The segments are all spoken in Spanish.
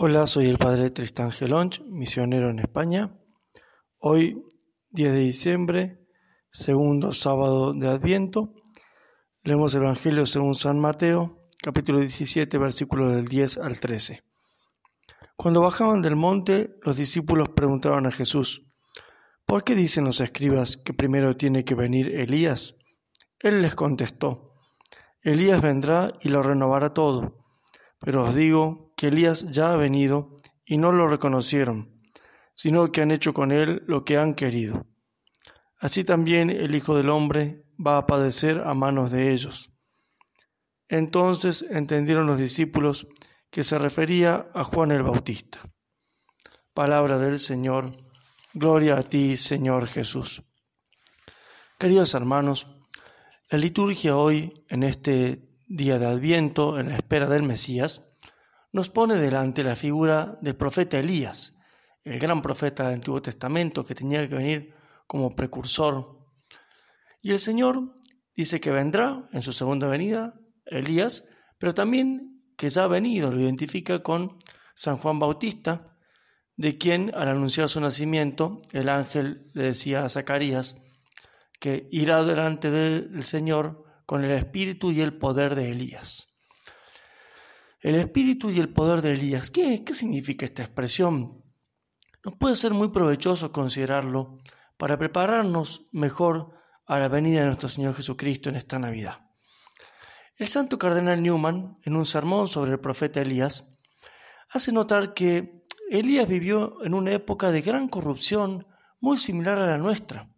Hola, soy el padre Tristán Gelonch, misionero en España. Hoy, 10 de diciembre, segundo sábado de Adviento, leemos el Evangelio según San Mateo, capítulo 17, versículos del 10 al 13. Cuando bajaban del monte, los discípulos preguntaron a Jesús, ¿por qué dicen los escribas que primero tiene que venir Elías? Él les contestó, Elías vendrá y lo renovará todo pero os digo que Elías ya ha venido y no lo reconocieron, sino que han hecho con él lo que han querido. Así también el Hijo del Hombre va a padecer a manos de ellos. Entonces entendieron los discípulos que se refería a Juan el Bautista. Palabra del Señor, gloria a ti, Señor Jesús. Queridos hermanos, la liturgia hoy, en este día de Adviento, en la espera del Mesías, nos pone delante la figura del profeta Elías, el gran profeta del Antiguo Testamento que tenía que venir como precursor. Y el Señor dice que vendrá en su segunda venida, Elías, pero también que ya ha venido, lo identifica con San Juan Bautista, de quien al anunciar su nacimiento el ángel le decía a Zacarías que irá delante del Señor con el espíritu y el poder de Elías. El espíritu y el poder de Elías, ¿qué, significa esta expresión? Nos puede ser muy provechoso considerarlo para prepararnos mejor a la venida de nuestro Señor Jesucristo en esta Navidad. El santo cardenal Newman, en un sermón sobre el profeta Elías, hace notar que Elías vivió en una época de gran corrupción muy similar a la nuestra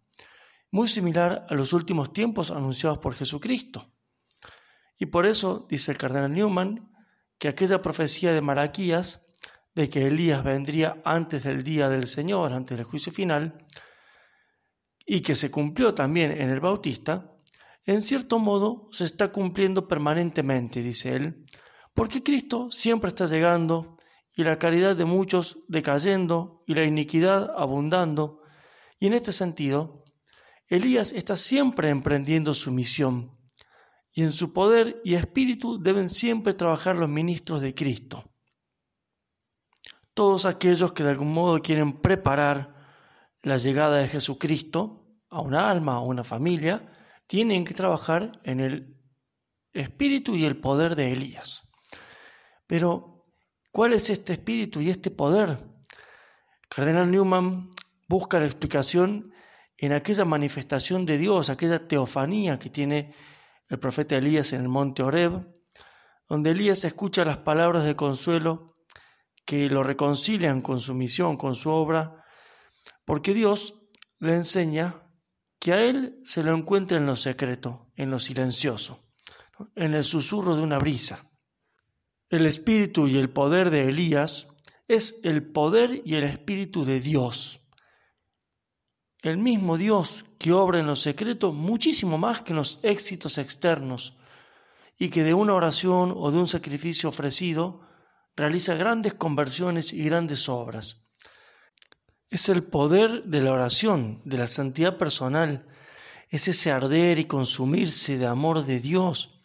muy similar a los últimos tiempos anunciados por Jesucristo. Y por eso, dice el cardenal Newman, que aquella profecía de Malaquías, de que Elías vendría antes del día del Señor, antes del juicio final, y que se cumplió también en el Bautista, en cierto modo se está cumpliendo permanentemente, dice él, porque Cristo siempre está llegando y la caridad de muchos decayendo y la iniquidad abundando, y en este sentido, Elías está siempre emprendiendo su misión y en su poder y espíritu deben siempre trabajar los ministros de Cristo. Todos aquellos que de algún modo quieren preparar la llegada de Jesucristo a una alma, a una familia, tienen que trabajar en el espíritu y el poder de Elías. Pero, ¿cuál es este espíritu y este poder? Cardenal Newman busca la explicación en aquella manifestación de Dios, aquella teofanía que tiene el profeta Elías en el monte Oreb, donde Elías escucha las palabras de consuelo que lo reconcilian con su misión, con su obra, porque Dios le enseña que a él se lo encuentra en lo secreto, en lo silencioso, en el susurro de una brisa. El espíritu y el poder de Elías es el poder y el espíritu de Dios el mismo Dios que obra en lo secreto muchísimo más que en los éxitos externos y que de una oración o de un sacrificio ofrecido realiza grandes conversiones y grandes obras. Es el poder de la oración, de la santidad personal, es ese arder y consumirse de amor de Dios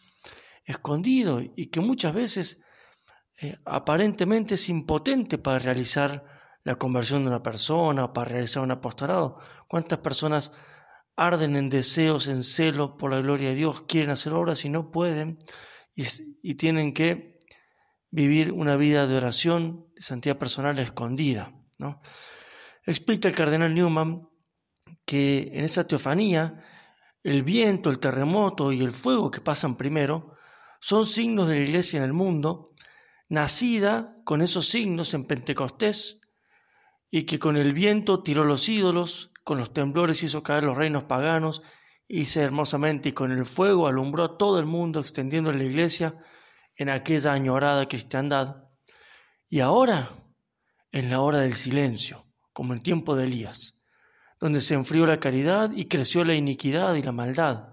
escondido y que muchas veces eh, aparentemente es impotente para realizar la conversión de una persona, para realizar un apostolado. ¿Cuántas personas arden en deseos, en celo por la gloria de Dios, quieren hacer obras y no pueden y, tienen que vivir una vida de oración, de santidad personal escondida? ¿no? Explica el cardenal Newman que en esa teofanía el viento, el terremoto y el fuego que pasan primero son signos de la iglesia en el mundo, nacida con esos signos en Pentecostés y que con el viento tiró los ídolos, con los temblores hizo caer los reinos paganos, hice hermosamente y con el fuego alumbró a todo el mundo extendiendo la iglesia en aquella añorada cristiandad. Y ahora, en la hora del silencio, como en tiempo de Elías, donde se enfrió la caridad y creció la iniquidad y la maldad.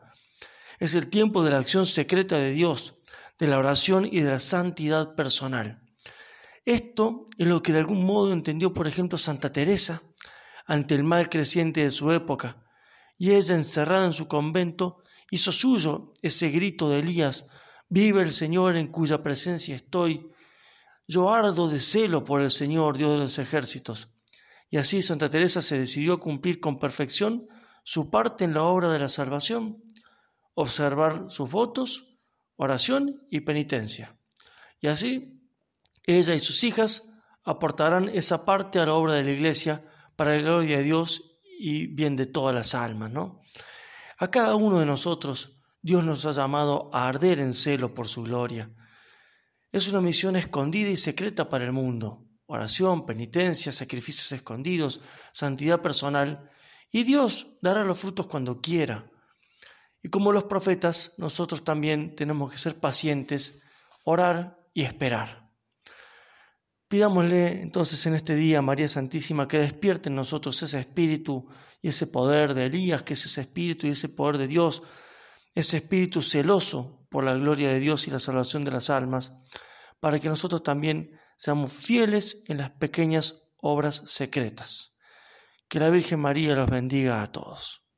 Es el tiempo de la acción secreta de Dios, de la oración y de la santidad personal. Esto es lo que de algún modo entendió, por ejemplo, Santa Teresa ante el mal creciente de su época, y ella, encerrada en su convento, hizo suyo ese grito de Elías, vive el Señor en cuya presencia estoy, yo ardo de celo por el Señor, Dios de los ejércitos. Y así Santa Teresa se decidió a cumplir con perfección su parte en la obra de la salvación, observar sus votos, oración y penitencia. Y así ella y sus hijas aportarán esa parte a la obra de la Iglesia para la gloria de Dios y bien de todas las almas, ¿no? A cada uno de nosotros Dios nos ha llamado a arder en celo por su gloria. Es una misión escondida y secreta para el mundo. Oración, penitencia, sacrificios escondidos, santidad personal. Y Dios dará los frutos cuando quiera. Y como los profetas, nosotros también tenemos que ser pacientes, orar y esperar. Pidámosle entonces en este día, María Santísima, que despierte en nosotros ese espíritu y ese poder de Elías, que es ese espíritu y ese poder de Dios, ese espíritu celoso por la gloria de Dios y la salvación de las almas, para que nosotros también seamos fieles en las pequeñas obras secretas. Que la Virgen María los bendiga a todos.